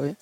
Oi.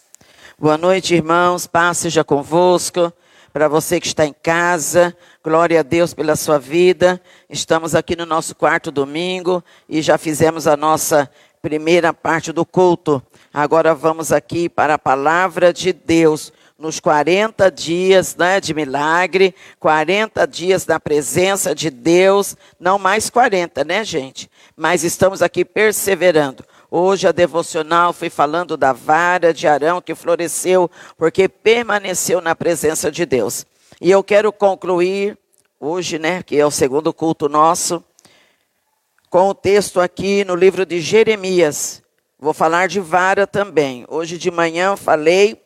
Boa noite, irmãos. Paz seja convosco. Para você que está em casa, glória a Deus pela sua vida. Estamos aqui no nosso quarto domingo e já fizemos a nossa primeira parte do culto. Agora vamos aqui para a palavra de Deus. Nos 40 dias né, de milagre, 40 dias da presença de Deus, não mais 40, né, gente? Mas estamos aqui perseverando. Hoje a devocional foi falando da vara de Arão que floresceu porque permaneceu na presença de Deus. E eu quero concluir hoje, né, que é o segundo culto nosso, com o texto aqui no livro de Jeremias. Vou falar de vara também. Hoje de manhã falei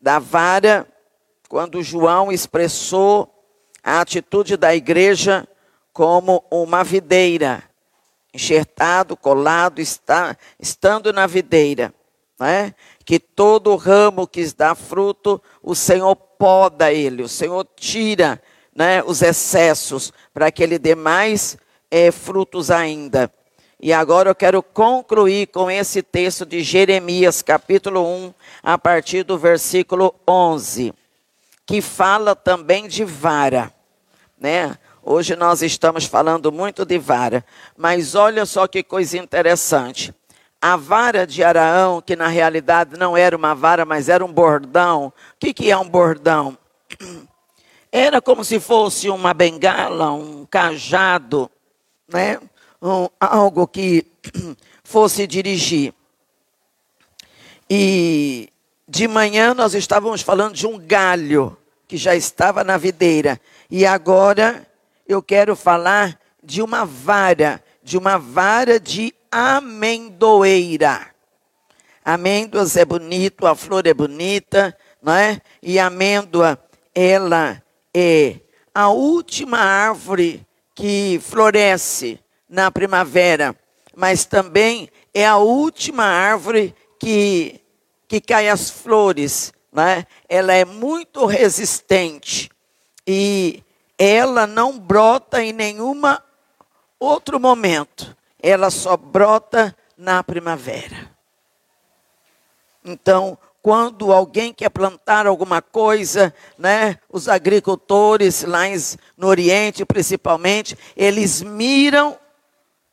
da vara quando João expressou a atitude da igreja como uma videira enxertado, colado, está, estando na videira. Né? Que todo ramo que dá fruto, o Senhor poda ele, o Senhor tira né, os excessos, para que ele dê mais é, frutos ainda. E agora eu quero concluir com esse texto de Jeremias, capítulo 1, a partir do versículo 11, que fala também de vara, né? Hoje nós estamos falando muito de vara, mas olha só que coisa interessante. A vara de Araão, que na realidade não era uma vara, mas era um bordão. O que, que é um bordão? Era como se fosse uma bengala, um cajado, né? Um, algo que fosse dirigir. E de manhã nós estávamos falando de um galho que já estava na videira. E agora eu quero falar de uma vara, de uma vara de amendoeira. Amêndoas é bonito, a flor é bonita, não é? E a amêndoa, ela é a última árvore que floresce na primavera, mas também é a última árvore que, que cai as flores, né? Ela é muito resistente e ela não brota em nenhuma outro momento. Ela só brota na primavera. Então, quando alguém quer plantar alguma coisa, né, os agricultores lá no Oriente, principalmente, eles miram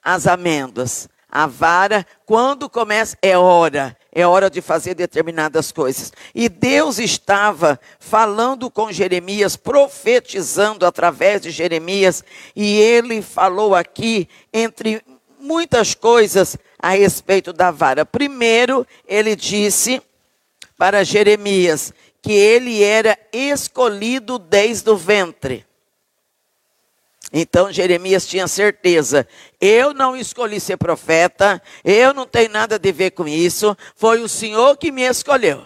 as amêndoas. A vara, quando começa, é hora, é hora de fazer determinadas coisas. E Deus estava falando com Jeremias, profetizando através de Jeremias, e ele falou aqui, entre muitas coisas, a respeito da vara. Primeiro, ele disse para Jeremias que ele era escolhido desde o ventre. Então Jeremias tinha certeza: eu não escolhi ser profeta, eu não tenho nada a ver com isso, foi o Senhor que me escolheu.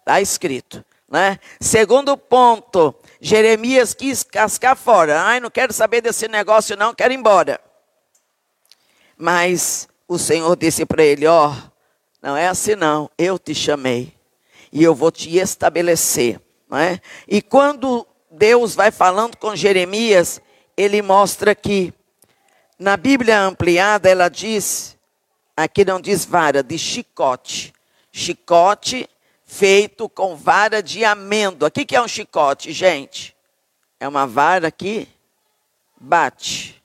Está escrito. Né? Segundo ponto, Jeremias quis cascar fora. Ai, não quero saber desse negócio, não, quero ir embora. Mas o Senhor disse para ele: Ó, oh, não é assim não, eu te chamei e eu vou te estabelecer. Não é? E quando Deus vai falando com Jeremias, ele mostra que na Bíblia ampliada ela diz, aqui não diz vara, de chicote. Chicote feito com vara de amêndoa. O que é um chicote, gente? É uma vara que bate,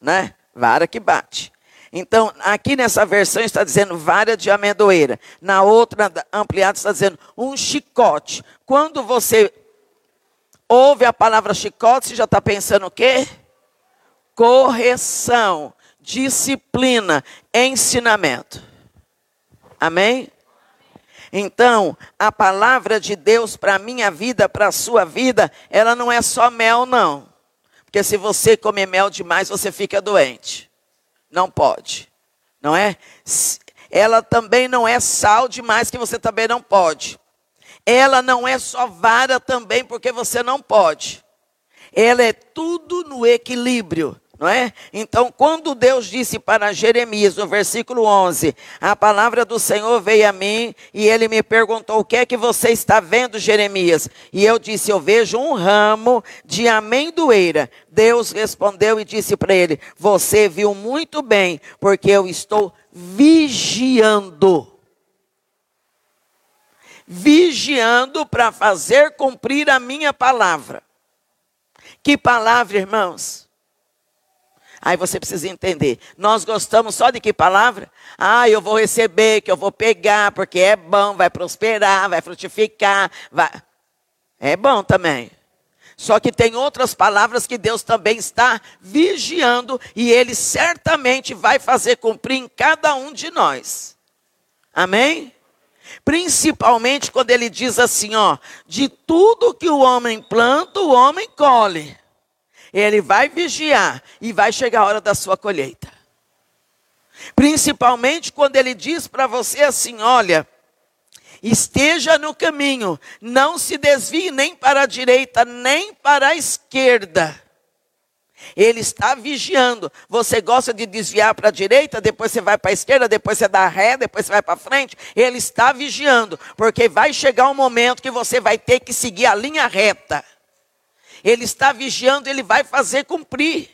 né? Vara que bate. Então, aqui nessa versão está dizendo vara de amendoeira. Na outra ampliada está dizendo um chicote. Quando você ouve a palavra chicote, você já está pensando o quê? Correção, disciplina, ensinamento. Amém? Então, a palavra de Deus para a minha vida, para a sua vida, ela não é só mel, não. Porque se você comer mel demais, você fica doente. Não pode. Não é? Ela também não é sal demais, que você também não pode ela não é só vara também, porque você não pode. Ela é tudo no equilíbrio, não é? Então, quando Deus disse para Jeremias, no versículo 11, a palavra do Senhor veio a mim e ele me perguntou: O que é que você está vendo, Jeremias? E eu disse: Eu vejo um ramo de amendoeira. Deus respondeu e disse para ele: Você viu muito bem, porque eu estou vigiando vigiando para fazer cumprir a minha palavra. Que palavra, irmãos? Aí você precisa entender. Nós gostamos só de que palavra? Ah, eu vou receber, que eu vou pegar, porque é bom, vai prosperar, vai frutificar, vai. É bom também. Só que tem outras palavras que Deus também está vigiando e Ele certamente vai fazer cumprir em cada um de nós. Amém? Principalmente quando Ele diz assim, ó, de tudo que o homem planta, o homem colhe. Ele vai vigiar e vai chegar a hora da sua colheita. Principalmente quando Ele diz para você assim, olha, esteja no caminho, não se desvie nem para a direita, nem para a esquerda. Ele está vigiando. Você gosta de desviar para a direita, depois você vai para a esquerda, depois você dá ré, depois você vai para frente. Ele está vigiando, porque vai chegar um momento que você vai ter que seguir a linha reta. Ele está vigiando, ele vai fazer cumprir.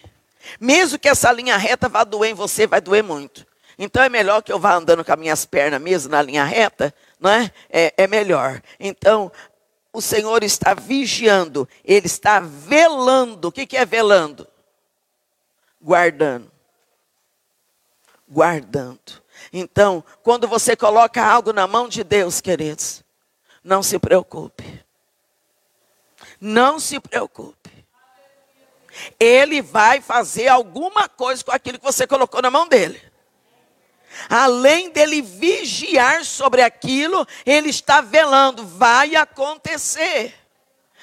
Mesmo que essa linha reta vá doer em você, vai doer muito. Então é melhor que eu vá andando com as minhas pernas mesmo na linha reta, não é? É, é melhor. Então, o Senhor está vigiando, Ele está velando. O que, é velando? Guardando. Guardando. Então, quando você coloca algo na mão de Deus, queridos, não se preocupe. Não se preocupe. Ele vai fazer alguma coisa com aquilo que você colocou na mão dele além dele vigiar sobre aquilo, ele está velando, vai acontecer.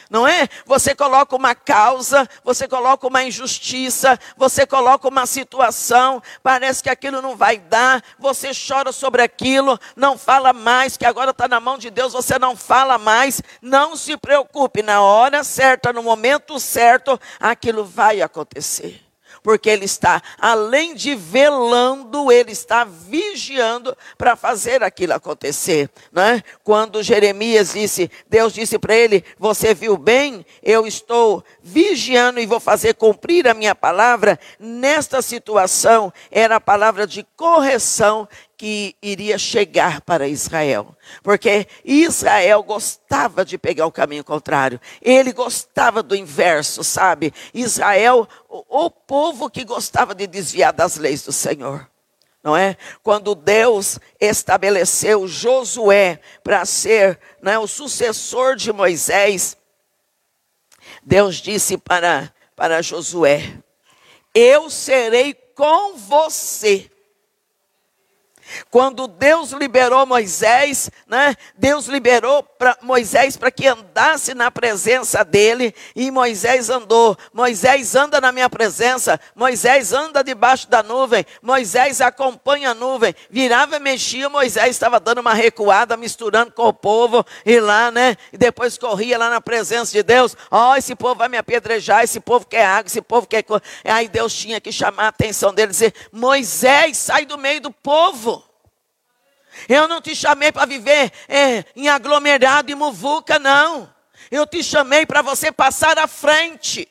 Não é? Você coloca uma causa, você coloca uma injustiça, você coloca uma situação, parece que aquilo não vai dar, você chora sobre aquilo, não fala mais, que agora está na mão de Deus, você não fala mais, não se preocupe, na hora certa, no momento certo, aquilo vai acontecer porque ele está, além de velando, ele está vigiando para fazer aquilo acontecer. Né? Quando Jeremias disse, Deus disse para ele: Você viu bem? Eu estou vigiando e vou fazer cumprir a minha palavra. Nesta situação, era a palavra de correção que iria chegar para Israel. Porque Israel gostava de pegar o caminho contrário. Ele gostava do inverso, sabe? Israel, o, o povo que gostava de desviar das leis do Senhor. Não é? Quando Deus estabeleceu Josué para ser né, o sucessor de Moisés, Deus disse para, para Josué: Eu serei com você quando Deus liberou Moisés, né? Deus liberou para Moisés para que andasse na presença dele, e Moisés andou. Moisés anda na minha presença, Moisés anda debaixo da nuvem, Moisés acompanha a nuvem. Virava e mexia, Moisés estava dando uma recuada, misturando com o povo, e lá, né? E depois corria lá na presença de Deus. Ó, oh, esse povo vai me apedrejar, esse povo quer água, esse povo quer. Aí Deus tinha que chamar a atenção dele e dizer: Moisés, sai do meio do povo. Eu não te chamei para viver é, em aglomerado e muvuca, não. Eu te chamei para você passar à frente.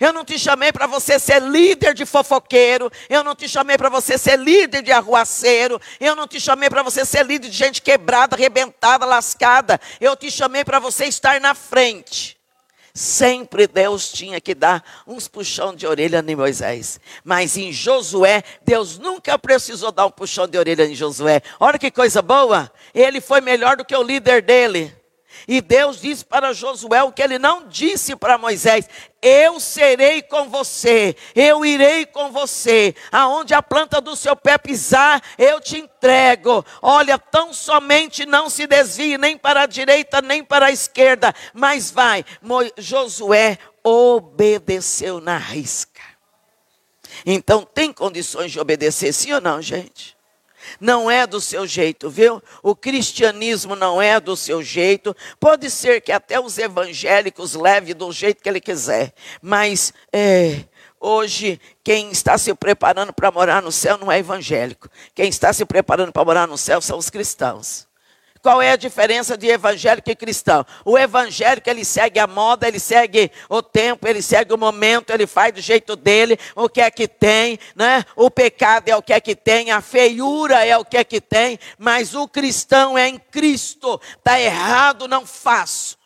Eu não te chamei para você ser líder de fofoqueiro. Eu não te chamei para você ser líder de arruaceiro. Eu não te chamei para você ser líder de gente quebrada, arrebentada, lascada. Eu te chamei para você estar na frente. Sempre Deus tinha que dar uns puxão de orelha em Moisés. Mas em Josué, Deus nunca precisou dar um puxão de orelha em Josué. Olha que coisa boa! Ele foi melhor do que o líder dele. E Deus disse para Josué o que ele não disse para Moisés: Eu serei com você, eu irei com você, aonde a planta do seu pé pisar, eu te entrego. Olha, tão somente não se desvie nem para a direita nem para a esquerda, mas vai. Mo Josué obedeceu na risca. Então tem condições de obedecer, sim ou não, gente? Não é do seu jeito, viu? O cristianismo não é do seu jeito. Pode ser que até os evangélicos leve do jeito que ele quiser, mas é, hoje quem está se preparando para morar no céu não é evangélico. Quem está se preparando para morar no céu são os cristãos. Qual é a diferença de evangélico e cristão? O evangélico, ele segue a moda, ele segue o tempo, ele segue o momento, ele faz do jeito dele, o que é que tem, né? O pecado é o que é que tem, a feiura é o que é que tem, mas o cristão é em Cristo. Tá errado, não faço.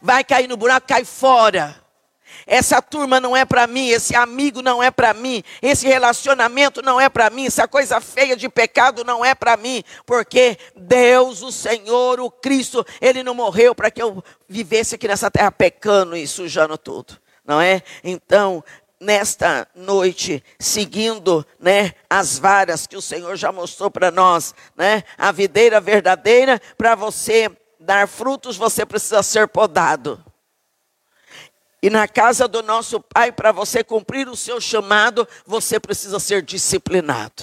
Vai cair no buraco, cai fora. Essa turma não é para mim, esse amigo não é para mim, esse relacionamento não é para mim, essa coisa feia de pecado não é para mim, porque Deus, o Senhor, o Cristo, ele não morreu para que eu vivesse aqui nessa terra pecando e sujando tudo, não é? Então, nesta noite, seguindo, né, as varas que o Senhor já mostrou para nós, né? A videira verdadeira para você dar frutos, você precisa ser podado. E na casa do nosso Pai, para você cumprir o seu chamado, você precisa ser disciplinado.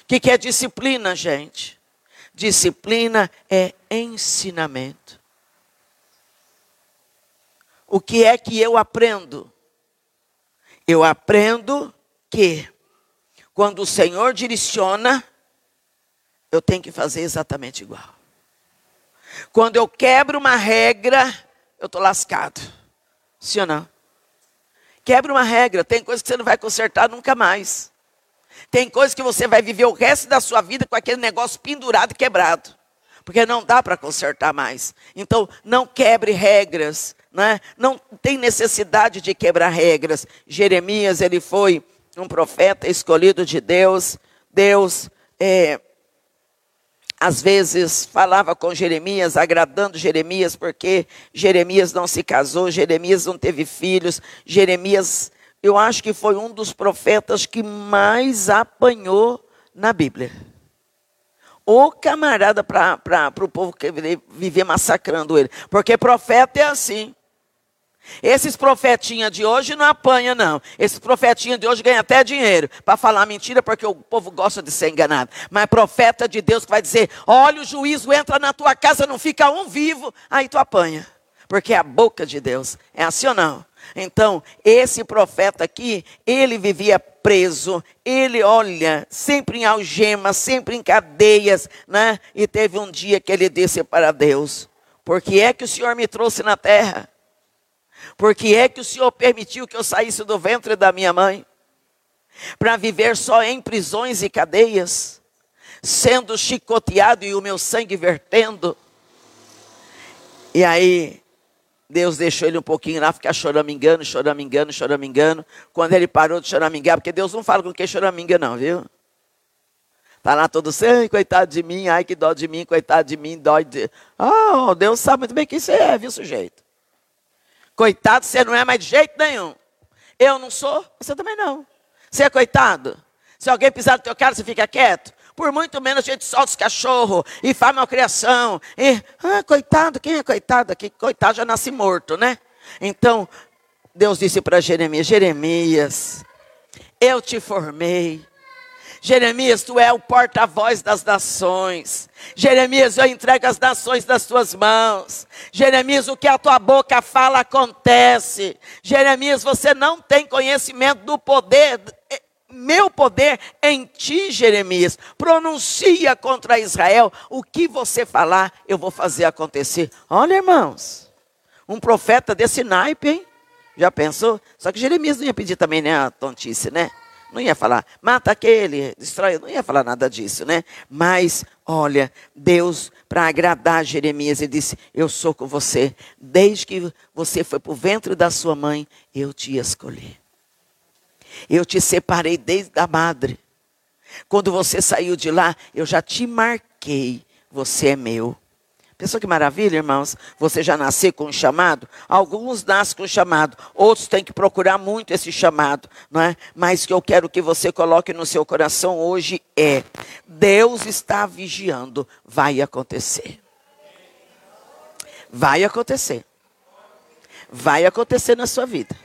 O que, que é disciplina, gente? Disciplina é ensinamento. O que é que eu aprendo? Eu aprendo que quando o Senhor direciona, eu tenho que fazer exatamente igual. Quando eu quebro uma regra, eu estou lascado. Sim ou não? Quebra uma regra. Tem coisas que você não vai consertar nunca mais. Tem coisas que você vai viver o resto da sua vida com aquele negócio pendurado e quebrado. Porque não dá para consertar mais. Então, não quebre regras. Né? Não tem necessidade de quebrar regras. Jeremias, ele foi um profeta escolhido de Deus. Deus é, às vezes falava com Jeremias, agradando Jeremias, porque Jeremias não se casou, Jeremias não teve filhos, Jeremias, eu acho que foi um dos profetas que mais apanhou na Bíblia. O camarada para o povo que viver massacrando ele. Porque profeta é assim. Esses profetinhas de hoje não apanha não. Esses profetinhas de hoje ganham até dinheiro para falar mentira, porque o povo gosta de ser enganado. Mas profeta de Deus que vai dizer: olha, o juízo entra na tua casa, não fica um vivo, aí tu apanha. Porque é a boca de Deus. É assim ou não? Então, esse profeta aqui, ele vivia preso, ele, olha, sempre em algemas, sempre em cadeias, né? E teve um dia que ele disse para Deus: Por que é que o Senhor me trouxe na terra? Porque é que o Senhor permitiu que eu saísse do ventre da minha mãe? Para viver só em prisões e cadeias, sendo chicoteado e o meu sangue vertendo. E aí, Deus deixou ele um pouquinho lá ficar choramingando, choramingando, choramingando. Quando ele parou de choramingar, porque Deus não fala com quem choraminga, não, viu? Está lá todo assim, coitado de mim, ai que dó de mim, coitado de mim, dói de. Ah, oh, Deus sabe muito bem quem você é, viu, sujeito? Coitado, você não é mais de jeito nenhum. Eu não sou, você também não. Você é coitado? Se alguém pisar no teu cara, você fica quieto? Por muito menos a gente solta os cachorros e faz malcriação. E, ah, coitado, quem é coitado aqui? Coitado já nasce morto, né? Então, Deus disse para Jeremias: Jeremias, eu te formei, Jeremias, tu é o porta-voz das nações. Jeremias, eu entrego as nações das tuas mãos. Jeremias, o que a tua boca fala acontece. Jeremias, você não tem conhecimento do poder, eh, meu poder em ti, Jeremias. Pronuncia contra Israel. O que você falar, eu vou fazer acontecer. Olha, irmãos, um profeta desse naipe, hein? Já pensou? Só que Jeremias não ia pedir também, né, a tontice, né? Não ia falar, mata aquele, destrói, não ia falar nada disso, né? Mas, olha, Deus, para agradar Jeremias, ele disse: Eu sou com você. Desde que você foi para o ventre da sua mãe, eu te escolhi. Eu te separei desde a madre. Quando você saiu de lá, eu já te marquei. Você é meu. Pensou que maravilha, irmãos? Você já nasceu com um chamado? Alguns nascem com um chamado, outros têm que procurar muito esse chamado, não é? Mas o que eu quero que você coloque no seu coração hoje é: Deus está vigiando, vai acontecer. Vai acontecer. Vai acontecer na sua vida.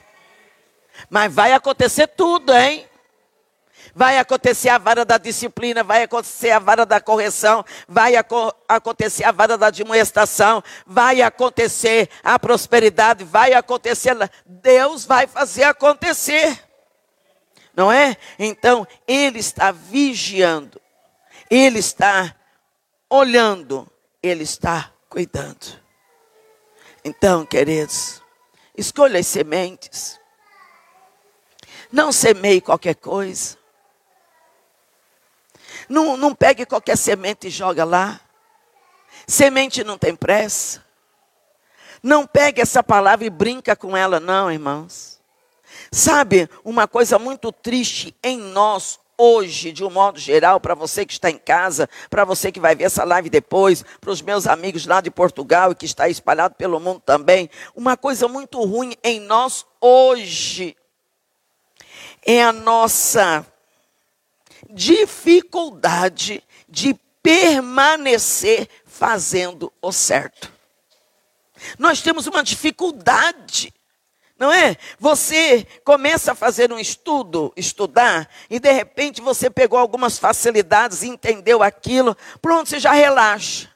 Mas vai acontecer tudo, hein? Vai acontecer a vara da disciplina, vai acontecer a vara da correção, vai aco acontecer a vara da admoestação, vai acontecer a prosperidade, vai acontecer. Deus vai fazer acontecer. Não é? Então, Ele está vigiando, Ele está olhando, Ele está cuidando. Então, queridos, escolha as sementes. Não semeie qualquer coisa. Não, não pegue qualquer semente e joga lá. Semente não tem pressa. Não pegue essa palavra e brinca com ela, não, irmãos. Sabe, uma coisa muito triste em nós hoje, de um modo geral, para você que está em casa, para você que vai ver essa live depois, para os meus amigos lá de Portugal e que está espalhado pelo mundo também, uma coisa muito ruim em nós hoje é a nossa dificuldade de permanecer fazendo o certo. Nós temos uma dificuldade, não é? Você começa a fazer um estudo, estudar, e de repente você pegou algumas facilidades, entendeu aquilo, pronto, você já relaxa.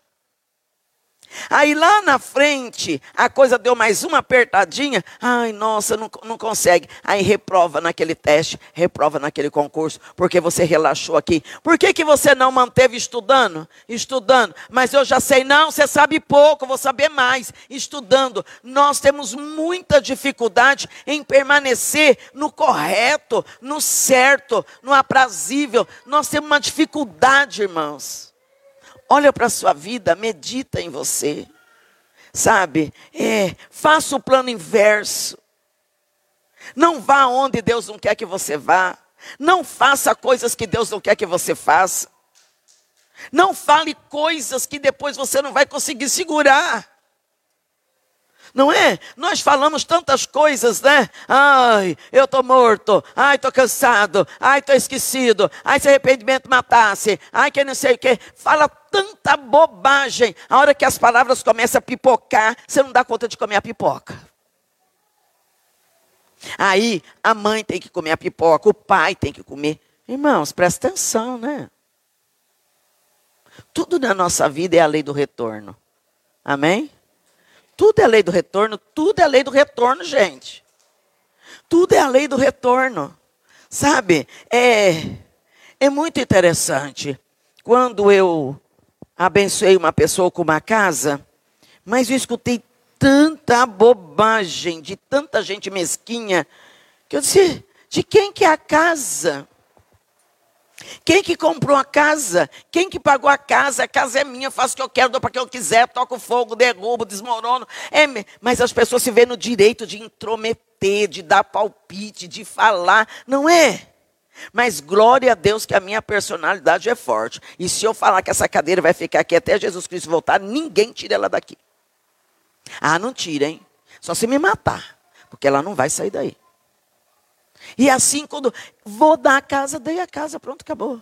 Aí lá na frente, a coisa deu mais uma apertadinha. Ai, nossa, não, não consegue. Aí reprova naquele teste, reprova naquele concurso, porque você relaxou aqui. Por que, que você não manteve estudando? Estudando. Mas eu já sei, não, você sabe pouco, vou saber mais. Estudando. Nós temos muita dificuldade em permanecer no correto, no certo, no aprazível. Nós temos uma dificuldade, irmãos. Olha para a sua vida, medita em você. Sabe? É, faça o plano inverso. Não vá onde Deus não quer que você vá. Não faça coisas que Deus não quer que você faça. Não fale coisas que depois você não vai conseguir segurar. Não é? Nós falamos tantas coisas, né? Ai, eu estou morto. Ai, estou cansado. Ai, estou esquecido. Ai, se arrependimento matasse. Ai, que não sei o quê. Fala tanta bobagem. A hora que as palavras começam a pipocar, você não dá conta de comer a pipoca. Aí a mãe tem que comer a pipoca, o pai tem que comer. Irmãos, presta atenção, né? Tudo na nossa vida é a lei do retorno. Amém? Tudo é lei do retorno, tudo é lei do retorno, gente. Tudo é a lei do retorno. Sabe? É, é muito interessante. Quando eu abençoei uma pessoa com uma casa, mas eu escutei tanta bobagem de tanta gente mesquinha, que eu disse: de quem que é a casa? Quem que comprou a casa? Quem que pagou a casa? A casa é minha, faço o que eu quero, dou para quem eu quiser, toco fogo, derrubo, desmorono. É, mas as pessoas se vêem no direito de intrometer, de dar palpite, de falar. Não é? Mas glória a Deus que a minha personalidade é forte. E se eu falar que essa cadeira vai ficar aqui até Jesus Cristo voltar, ninguém tira ela daqui. Ah, não tira, hein? Só se me matar. Porque ela não vai sair daí. E assim, quando vou dar a casa, dei a casa, pronto, acabou.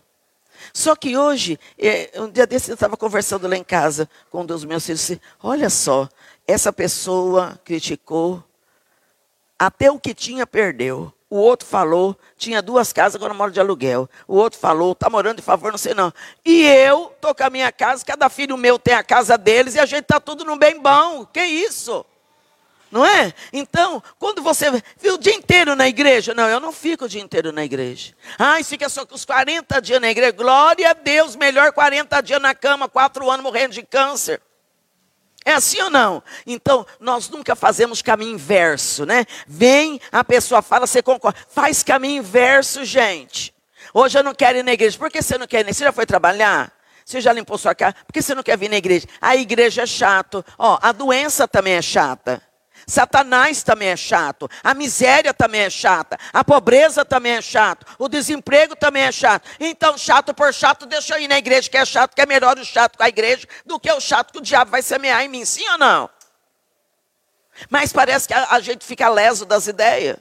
Só que hoje, é, um dia desse eu estava conversando lá em casa com um dos meus filhos, disse, olha só, essa pessoa criticou, até o que tinha perdeu. O outro falou, tinha duas casas, agora moro de aluguel. O outro falou, está morando de favor, não sei não. E eu estou com a minha casa, cada filho meu tem a casa deles e a gente está tudo no bem bom. Que isso? Não é? Então, quando você viu o dia inteiro na igreja, não, eu não fico o dia inteiro na igreja. Ai, fica só os 40 dias na igreja. Glória a Deus, melhor 40 dias na cama, quatro anos morrendo de câncer. É assim ou não? Então, nós nunca fazemos caminho inverso, né? Vem, a pessoa fala, você concorda. Faz caminho inverso, gente. Hoje eu não quero ir na igreja. Por que você não quer ir? Você já foi trabalhar? Você já limpou sua casa? Por que você não quer vir na igreja? A igreja é chato. Ó, a doença também é chata. Satanás também é chato, a miséria também é chata, a pobreza também é chato, o desemprego também é chato. Então, chato por chato, deixa eu ir na igreja que é chato, que é melhor o chato com a igreja do que o chato que o diabo vai semear em mim, sim ou não? Mas parece que a, a gente fica leso das ideias,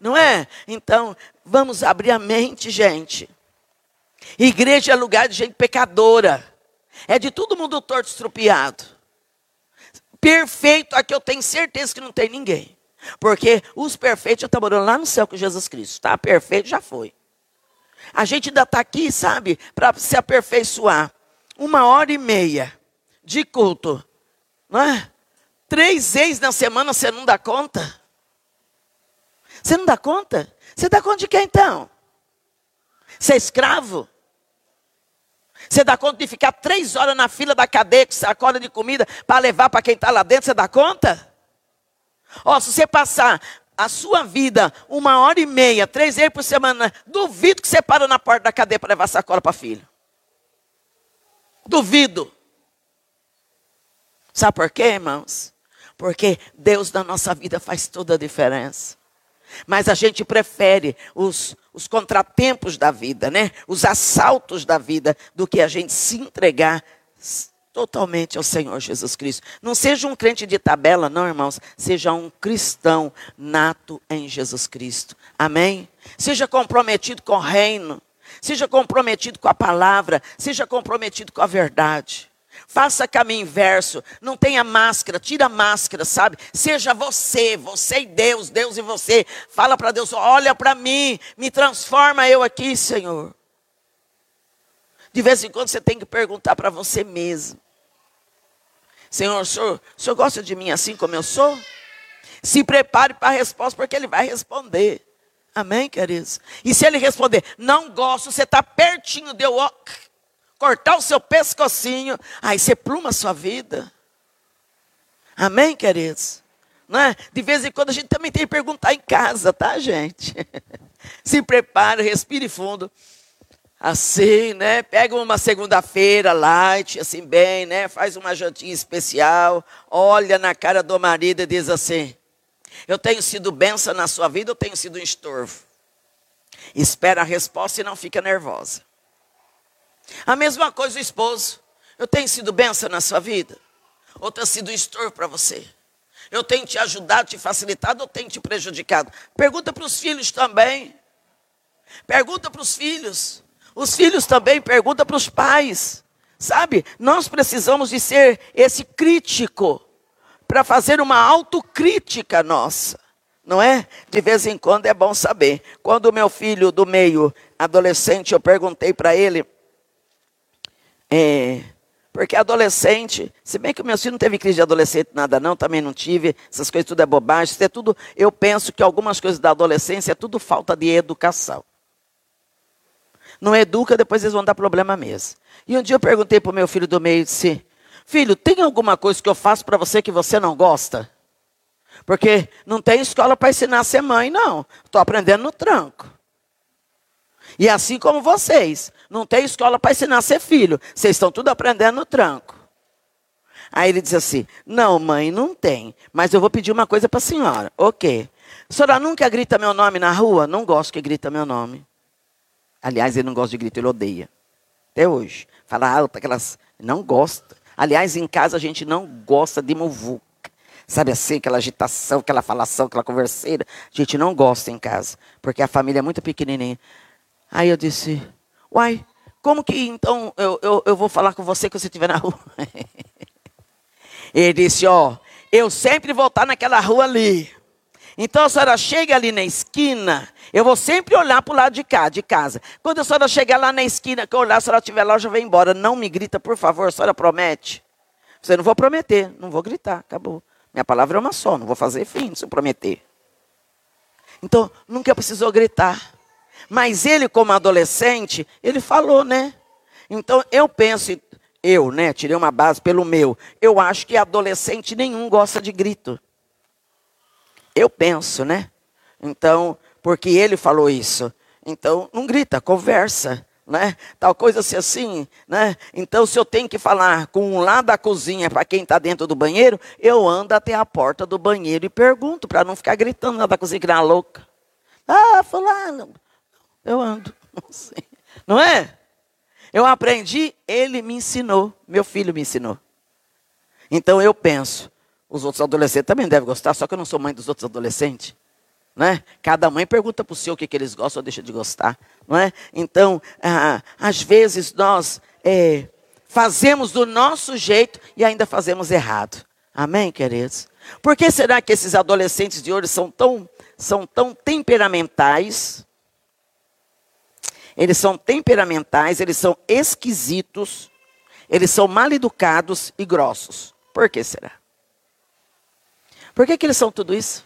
não é? Então, vamos abrir a mente, gente. Igreja é lugar de gente pecadora, é de todo mundo torto estrupiado perfeito, aqui eu tenho certeza que não tem ninguém. Porque os perfeitos já estão morando lá no céu com Jesus Cristo, tá? Perfeito já foi. A gente ainda está aqui, sabe, para se aperfeiçoar. Uma hora e meia de culto, não é? Três vezes na semana você não dá conta? Você não dá conta? Você dá conta de quem então? Você é escravo? Você dá conta de ficar três horas na fila da cadeia com sacola de comida para levar para quem está lá dentro? Você dá conta? Ó, se você passar a sua vida uma hora e meia, três vezes por semana, duvido que você para na porta da cadeia para levar sacola para filho. Duvido. Sabe por quê, irmãos? Porque Deus na nossa vida faz toda a diferença. Mas a gente prefere os, os contratempos da vida, né? Os assaltos da vida, do que a gente se entregar totalmente ao Senhor Jesus Cristo. Não seja um crente de tabela, não, irmãos. Seja um cristão nato em Jesus Cristo. Amém? Seja comprometido com o reino. Seja comprometido com a palavra. Seja comprometido com a verdade. Faça caminho inverso, não tenha máscara, tira a máscara, sabe? Seja você, você e Deus, Deus e você. Fala para Deus, olha para mim, me transforma eu aqui, Senhor. De vez em quando você tem que perguntar para você mesmo. Senhor, o senhor, o senhor gosta de mim assim como eu sou? Se prepare para a resposta, porque ele vai responder. Amém, queridos? E se ele responder, não gosto, você está pertinho de eu cortar o seu pescocinho, aí você pluma a sua vida. Amém, queridos? É? De vez em quando a gente também tem que perguntar em casa, tá, gente? Se prepare, respire fundo. Assim, né? Pega uma segunda-feira light, assim bem, né? Faz uma jantinha especial, olha na cara do marido e diz assim: Eu tenho sido benção na sua vida, eu tenho sido um estorvo. Espera a resposta e não fica nervosa. A mesma coisa o esposo. Eu tenho sido benção na sua vida? Ou tem sido um estorvo para você? Eu tenho te ajudado, te facilitado ou tenho te prejudicado? Pergunta para os filhos também. Pergunta para os filhos. Os filhos também perguntam para os pais. Sabe, nós precisamos de ser esse crítico para fazer uma autocrítica nossa. Não é? De vez em quando é bom saber. Quando o meu filho do meio, adolescente, eu perguntei para ele é, porque adolescente, se bem que o meu filho não teve crise de adolescente, nada não, também não tive, essas coisas tudo é bobagem, isso é tudo, eu penso que algumas coisas da adolescência é tudo falta de educação. Não educa, depois eles vão dar problema mesmo. E um dia eu perguntei para o meu filho do meio, disse, filho, tem alguma coisa que eu faço para você que você não gosta? Porque não tem escola para ensinar a ser mãe, não. Estou aprendendo no tranco. E assim como vocês, não tem escola para ensinar a ser filho. Vocês estão tudo aprendendo no tranco. Aí ele diz assim: Não, mãe, não tem. Mas eu vou pedir uma coisa para a senhora. O quê? A senhora nunca grita meu nome na rua? Não gosto que grita meu nome. Aliás, ele não gosta de grito, ele odeia. Até hoje. Fala alto, aquelas. Não gosta. Aliás, em casa a gente não gosta de muvuca. Sabe assim, aquela agitação, aquela falação, aquela converseira. A gente não gosta em casa. Porque a família é muito pequenininha. Aí eu disse, uai, como que então eu, eu, eu vou falar com você quando você estiver na rua? Ele disse, ó, oh, eu sempre vou estar naquela rua ali. Então a senhora chega ali na esquina, eu vou sempre olhar para o lado de cá, de casa. Quando a senhora chegar lá na esquina, que eu olhar, a senhora estiver lá, eu já vou embora. Não me grita, por favor, a senhora promete. Você não vou prometer, não vou gritar, acabou. Minha palavra é uma só, não vou fazer fim se eu prometer. Então, nunca precisou gritar. Mas ele, como adolescente, ele falou, né? Então eu penso, eu, né? Tirei uma base pelo meu. Eu acho que adolescente nenhum gosta de grito. Eu penso, né? Então, porque ele falou isso. Então, não grita, conversa. Né? Tal coisa assim, assim, né? Então, se eu tenho que falar com um lá da cozinha para quem está dentro do banheiro, eu ando até a porta do banheiro e pergunto para não ficar gritando lá da cozinha que uma louca. Ah, fulano, eu ando. Não sei. Não é? Eu aprendi, ele me ensinou. Meu filho me ensinou. Então eu penso, os outros adolescentes também devem gostar, só que eu não sou mãe dos outros adolescentes. Não é? Cada mãe pergunta para o seu o que, que eles gostam ou deixa de gostar. Não é? Então, ah, às vezes nós é, fazemos do nosso jeito e ainda fazemos errado. Amém, queridos? Por que será que esses adolescentes de hoje são tão, são tão temperamentais? Eles são temperamentais, eles são esquisitos, eles são mal educados e grossos. Por que será? Por que, que eles são tudo isso?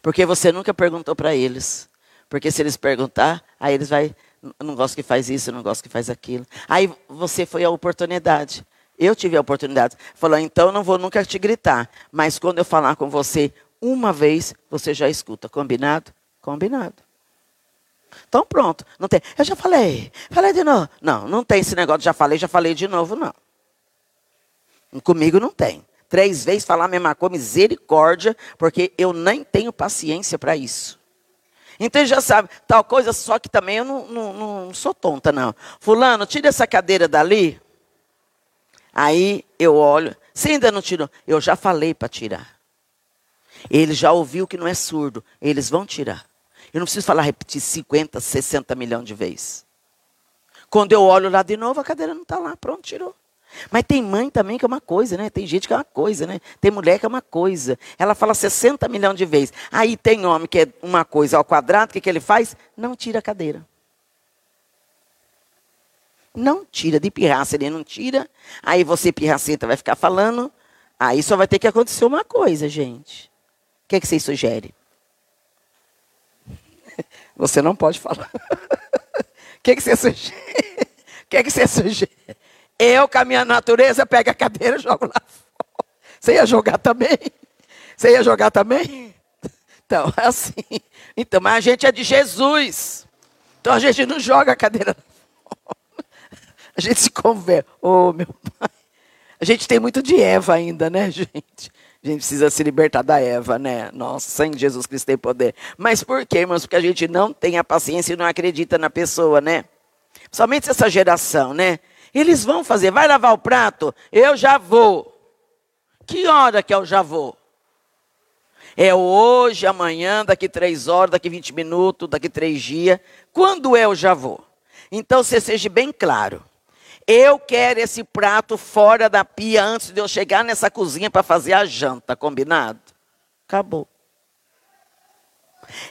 Porque você nunca perguntou para eles. Porque se eles perguntar, aí eles vai, não gosto que faz isso, não gosto que faz aquilo. Aí você foi a oportunidade. Eu tive a oportunidade. Falou, então não vou nunca te gritar. Mas quando eu falar com você uma vez, você já escuta. Combinado? Combinado. Então pronto. Não tem. Eu já falei. Falei de novo. Não, não tem esse negócio. Já falei, já falei de novo, não. Comigo não tem. Três vezes falar a mesma coisa, misericórdia, porque eu nem tenho paciência para isso. Então já sabe, tal coisa, só que também eu não, não, não sou tonta, não. Fulano, tira essa cadeira dali. Aí eu olho, você ainda não tirou? Eu já falei para tirar. Ele já ouviu que não é surdo, eles vão tirar. Eu não preciso falar, repetir 50, 60 milhões de vezes. Quando eu olho lá de novo, a cadeira não está lá, pronto, tirou. Mas tem mãe também que é uma coisa, né? Tem gente que é uma coisa, né? Tem mulher que é uma coisa. Ela fala 60 milhões de vezes. Aí tem homem que é uma coisa ao quadrado, o que, que ele faz? Não tira a cadeira. Não tira, de pirraça ele não tira. Aí você, pirracenta, vai ficar falando. Aí só vai ter que acontecer uma coisa, gente. O que, que vocês sugerem? Você não pode falar. O que, que você sugere? O que, que você sugere? Eu, com a minha natureza, pego a cadeira e jogo lá fora. Você ia jogar também? Você ia jogar também? Então, é assim. Então, mas a gente é de Jesus. Então a gente não joga a cadeira. A gente se converte. Oh, meu pai. A gente tem muito de Eva ainda, né, gente? A gente precisa se libertar da Eva, né? Nossa, sem Jesus Cristo tem poder. Mas por quê, irmãos? Porque a gente não tem a paciência e não acredita na pessoa, né? Somente essa geração, né? Eles vão fazer, vai lavar o prato? Eu já vou. Que hora que eu já vou? É hoje, amanhã, daqui três horas, daqui 20 minutos, daqui três dias. Quando eu já vou? Então, você seja bem claro. Eu quero esse prato fora da pia antes de eu chegar nessa cozinha para fazer a janta, combinado? Acabou.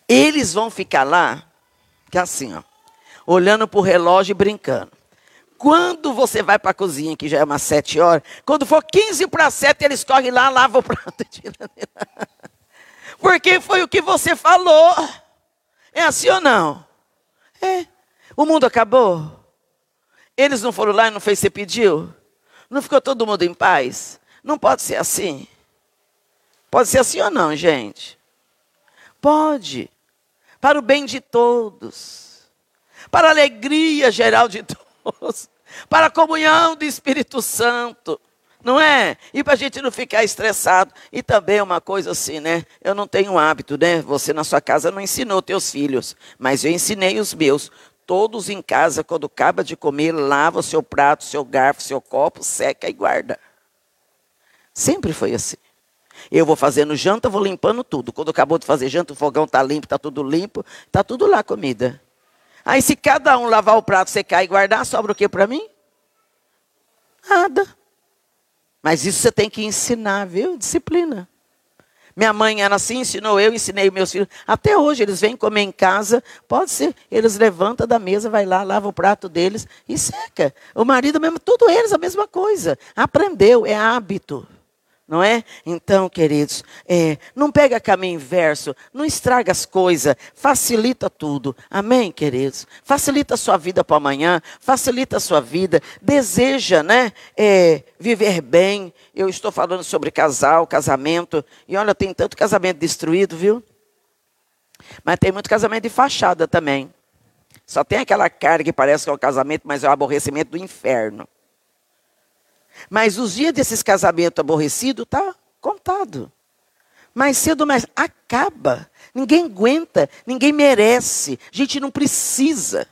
Eles vão ficar lá, que é assim, ó, olhando para o relógio e brincando. Quando você vai para a cozinha, que já é umas sete horas, quando for 15 para sete, eles correm lá, lavam o prato Porque foi o que você falou. É assim ou não? É. O mundo acabou? Eles não foram lá e não fez você pediu? Não ficou todo mundo em paz? Não pode ser assim. Pode ser assim ou não, gente? Pode. Para o bem de todos. Para a alegria geral de todos para a comunhão do Espírito Santo. Não é? E para a gente não ficar estressado. E também uma coisa assim, né? Eu não tenho hábito, né? Você na sua casa não ensinou teus filhos, mas eu ensinei os meus. Todos em casa, quando acaba de comer, lava o seu prato, seu garfo, seu copo, seca e guarda. Sempre foi assim. Eu vou fazendo janta, vou limpando tudo. Quando acabou de fazer janta, o fogão está limpo, está tudo limpo, está tudo lá comida. Aí se cada um lavar o prato, secar e guardar, sobra o que para mim? Nada. Mas isso você tem que ensinar, viu? Disciplina. Minha mãe era assim, ensinou eu, ensinei meus filhos. Até hoje eles vêm comer em casa, pode ser, eles levantam da mesa, vai lá, lava o prato deles e seca. O marido mesmo, tudo eles a mesma coisa. Aprendeu, é hábito não é? Então, queridos, é, não pega caminho inverso, não estraga as coisas, facilita tudo. Amém, queridos? Facilita a sua vida para amanhã, facilita a sua vida, deseja, né? É, viver bem. Eu estou falando sobre casal, casamento, e olha, tem tanto casamento destruído, viu? Mas tem muito casamento de fachada também. Só tem aquela cara que parece que é um casamento, mas é o um aborrecimento do inferno. Mas os dias desses casamentos aborrecidos tá contado. Mais cedo mais acaba. Ninguém aguenta, ninguém merece. A gente não precisa.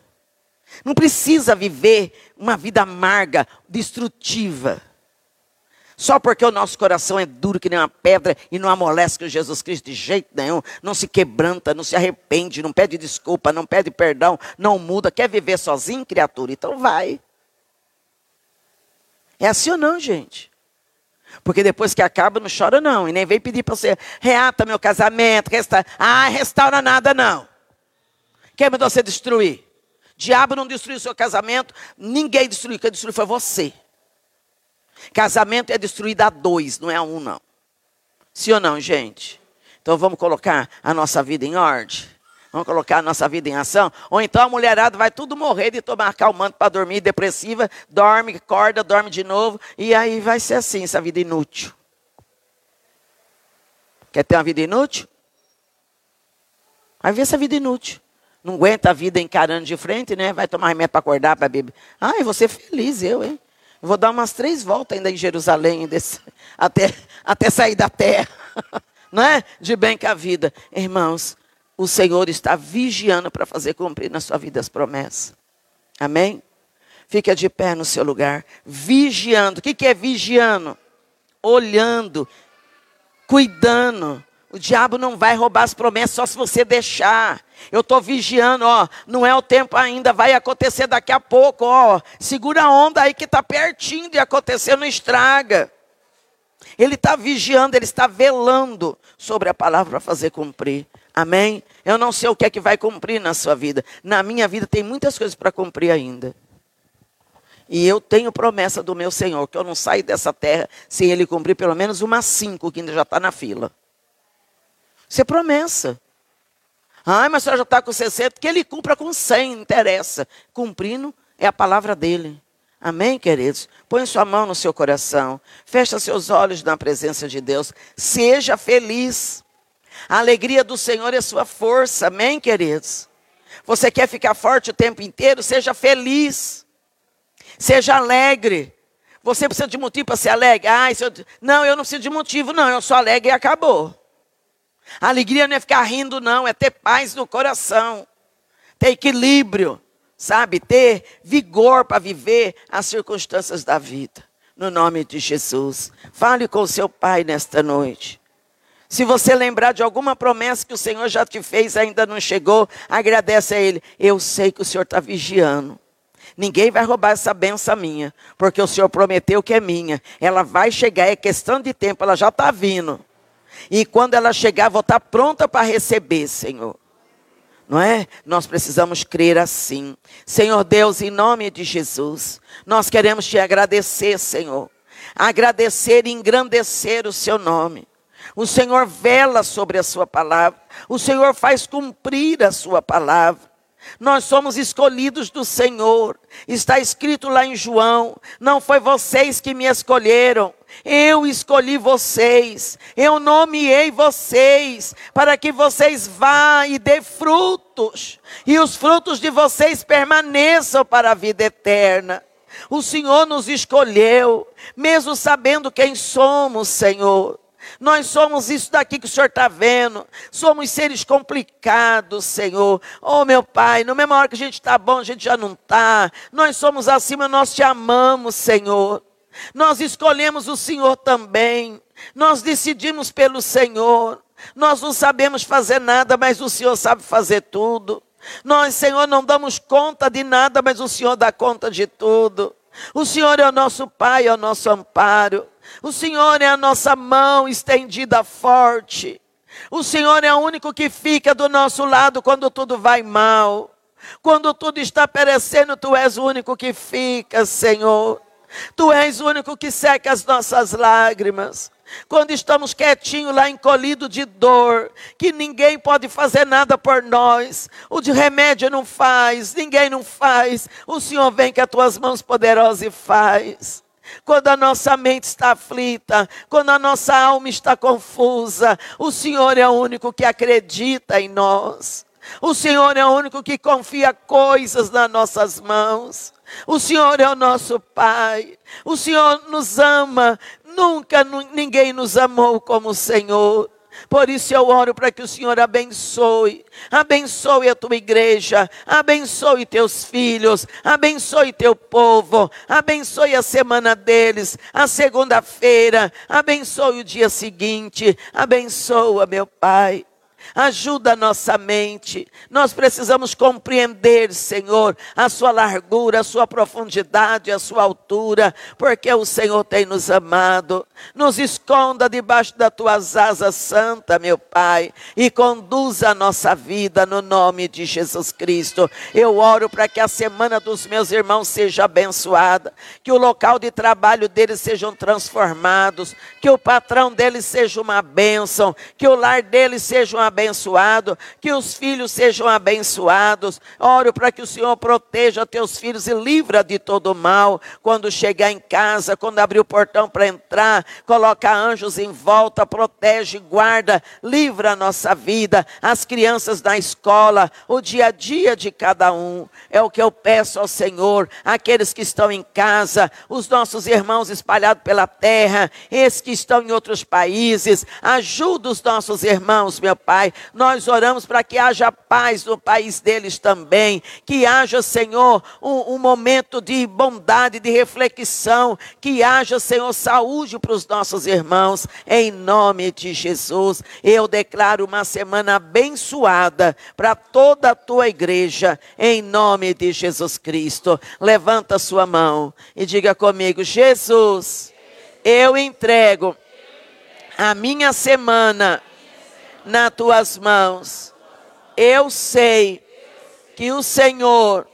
Não precisa viver uma vida amarga, destrutiva. Só porque o nosso coração é duro que nem uma pedra e não amolece com Jesus Cristo de jeito nenhum, não se quebranta, não se arrepende, não pede desculpa, não pede perdão, não muda, quer viver sozinho, criatura, então vai. É assim ou não, gente? Porque depois que acaba, não chora não. E nem vem pedir para você, reata meu casamento, restaura. Ah, restaura nada não. Quem mandou você destruir? Diabo não destruiu seu casamento, ninguém destruiu. Quem destruiu foi você. Casamento é destruído a dois, não é a um não. Sim ou não, gente? Então vamos colocar a nossa vida em ordem. Vamos colocar a nossa vida em ação? Ou então a mulherada vai tudo morrer de tomar calmante para dormir, depressiva, dorme, acorda, dorme de novo, e aí vai ser assim, essa vida inútil. Quer ter uma vida inútil? Vai ver essa vida inútil. Não aguenta a vida encarando de frente, né? Vai tomar remédio para acordar, para beber. Ai, vou ser feliz, eu, hein? Vou dar umas três voltas ainda em Jerusalém, desse, até, até sair da terra. Não é? De bem com a vida. Irmãos, o Senhor está vigiando para fazer cumprir na sua vida as promessas. Amém? Fica de pé no seu lugar. Vigiando. O que, que é vigiando? Olhando, cuidando. O diabo não vai roubar as promessas só se você deixar. Eu estou vigiando, ó. Não é o tempo ainda, vai acontecer daqui a pouco, ó. Segura a onda aí que está pertinho de acontecer, não estraga. Ele está vigiando, ele está velando sobre a palavra para fazer cumprir. Amém? Eu não sei o que é que vai cumprir na sua vida. Na minha vida tem muitas coisas para cumprir ainda. E eu tenho promessa do meu Senhor, que eu não saio dessa terra sem Ele cumprir pelo menos umas cinco que ainda já está na fila. Isso é promessa. Ai, mas a já está com 60, que Ele cumpra com 100, não interessa. Cumprindo é a palavra dEle. Amém, queridos? Põe sua mão no seu coração. Fecha seus olhos na presença de Deus. Seja feliz. A alegria do Senhor é sua força. Amém, queridos? Você quer ficar forte o tempo inteiro? Seja feliz. Seja alegre. Você precisa de motivo para ser alegre? Ah, eu... Não, eu não preciso de motivo, não. Eu sou alegre e acabou. A alegria não é ficar rindo, não. É ter paz no coração. Ter equilíbrio sabe, ter vigor para viver as circunstâncias da vida. No nome de Jesus. Fale com o seu pai nesta noite. Se você lembrar de alguma promessa que o Senhor já te fez, ainda não chegou, agradece a Ele. Eu sei que o Senhor está vigiando. Ninguém vai roubar essa benção minha, porque o Senhor prometeu que é minha. Ela vai chegar, é questão de tempo, ela já está vindo. E quando ela chegar, vou estar tá pronta para receber, Senhor não é? Nós precisamos crer assim. Senhor Deus, em nome de Jesus, nós queremos te agradecer, Senhor. Agradecer e engrandecer o seu nome. O Senhor vela sobre a sua palavra. O Senhor faz cumprir a sua palavra. Nós somos escolhidos do Senhor. Está escrito lá em João: não foi vocês que me escolheram, eu escolhi vocês, eu nomeei vocês, para que vocês vá e dê frutos, e os frutos de vocês permaneçam para a vida eterna. O Senhor nos escolheu, mesmo sabendo quem somos, Senhor. Nós somos isso daqui que o Senhor está vendo. Somos seres complicados, Senhor. Oh, meu Pai, no mesma hora que a gente está bom, a gente já não está. Nós somos acima, nós te amamos, Senhor. Nós escolhemos o Senhor também. Nós decidimos pelo Senhor. Nós não sabemos fazer nada, mas o Senhor sabe fazer tudo. Nós, Senhor, não damos conta de nada, mas o Senhor dá conta de tudo. O Senhor é o nosso Pai, é o nosso amparo. O Senhor é a nossa mão estendida forte. O Senhor é o único que fica do nosso lado quando tudo vai mal. Quando tudo está perecendo, tu és o único que fica, Senhor. Tu és o único que seca as nossas lágrimas. Quando estamos quietinhos lá, encolhidos de dor, que ninguém pode fazer nada por nós, o de remédio não faz, ninguém não faz, o Senhor vem com as tuas mãos poderosas e faz quando a nossa mente está aflita, quando a nossa alma está confusa, o Senhor é o único que acredita em nós. O Senhor é o único que confia coisas nas nossas mãos. O Senhor é o nosso Pai. O Senhor nos ama. Nunca ninguém nos amou como o Senhor. Por isso eu oro para que o Senhor abençoe, abençoe a tua igreja, abençoe teus filhos, abençoe teu povo, abençoe a semana deles, a segunda-feira, abençoe o dia seguinte, abençoa, meu Pai ajuda a nossa mente. Nós precisamos compreender, Senhor, a sua largura, a sua profundidade, a sua altura, porque o Senhor tem nos amado. Nos esconda debaixo das tuas asas santa, meu Pai, e conduza a nossa vida no nome de Jesus Cristo. Eu oro para que a semana dos meus irmãos seja abençoada, que o local de trabalho deles sejam transformados, que o patrão deles seja uma bênção, que o lar deles seja uma abençoados, que os filhos sejam abençoados. Oro para que o Senhor proteja teus filhos e livra de todo mal. Quando chegar em casa, quando abrir o portão para entrar, coloca anjos em volta, protege, guarda, livra a nossa vida, as crianças da escola, o dia a dia de cada um. É o que eu peço ao Senhor, aqueles que estão em casa, os nossos irmãos espalhados pela terra, esses que estão em outros países, ajuda os nossos irmãos, meu Pai. Nós oramos para que haja paz no país deles também, que haja, Senhor, um, um momento de bondade, de reflexão, que haja, Senhor, saúde para os nossos irmãos, em nome de Jesus. Eu declaro uma semana abençoada para toda a tua igreja, em nome de Jesus Cristo. Levanta sua mão e diga comigo: Jesus, eu entrego a minha semana nas tuas mãos. Eu sei que o Senhor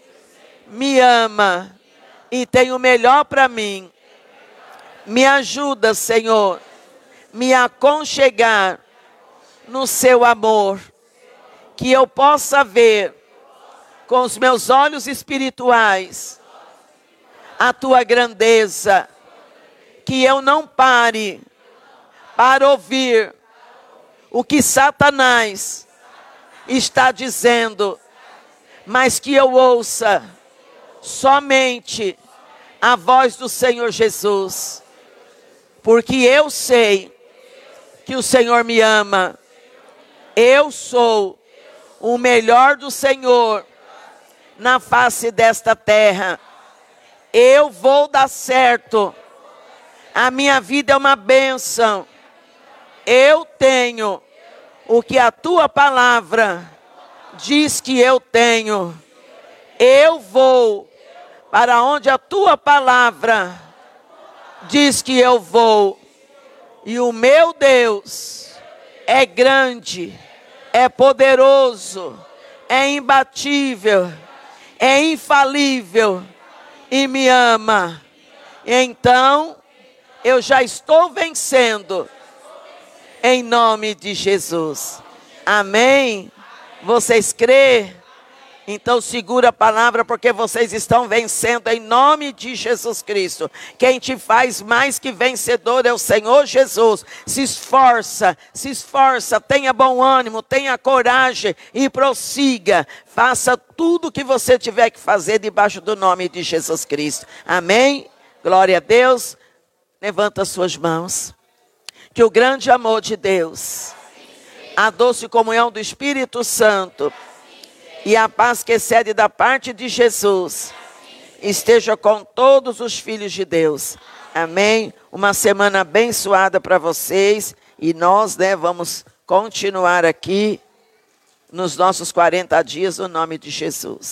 me ama e tem o melhor para mim. Me ajuda, Senhor, me aconchegar no seu amor, que eu possa ver com os meus olhos espirituais a tua grandeza, que eu não pare para ouvir o que Satanás está dizendo, mas que eu ouça somente a voz do Senhor Jesus, porque eu sei que o Senhor me ama, eu sou o melhor do Senhor na face desta terra, eu vou dar certo, a minha vida é uma bênção eu tenho o que a tua palavra diz que eu tenho. Eu vou para onde a tua palavra diz que eu vou. E o meu Deus é grande, é poderoso, é imbatível, é infalível e me ama. Então, eu já estou vencendo em nome de Jesus. Amém? Vocês crê? Então segura a palavra porque vocês estão vencendo em nome de Jesus Cristo. Quem te faz mais que vencedor é o Senhor Jesus. Se esforça, se esforça, tenha bom ânimo, tenha coragem e prossiga. Faça tudo o que você tiver que fazer debaixo do nome de Jesus Cristo. Amém? Glória a Deus. Levanta suas mãos que o grande amor de Deus, a doce comunhão do Espírito Santo e a paz que excede da parte de Jesus esteja com todos os filhos de Deus. Amém. Uma semana abençoada para vocês e nós, né, vamos continuar aqui nos nossos 40 dias no nome de Jesus.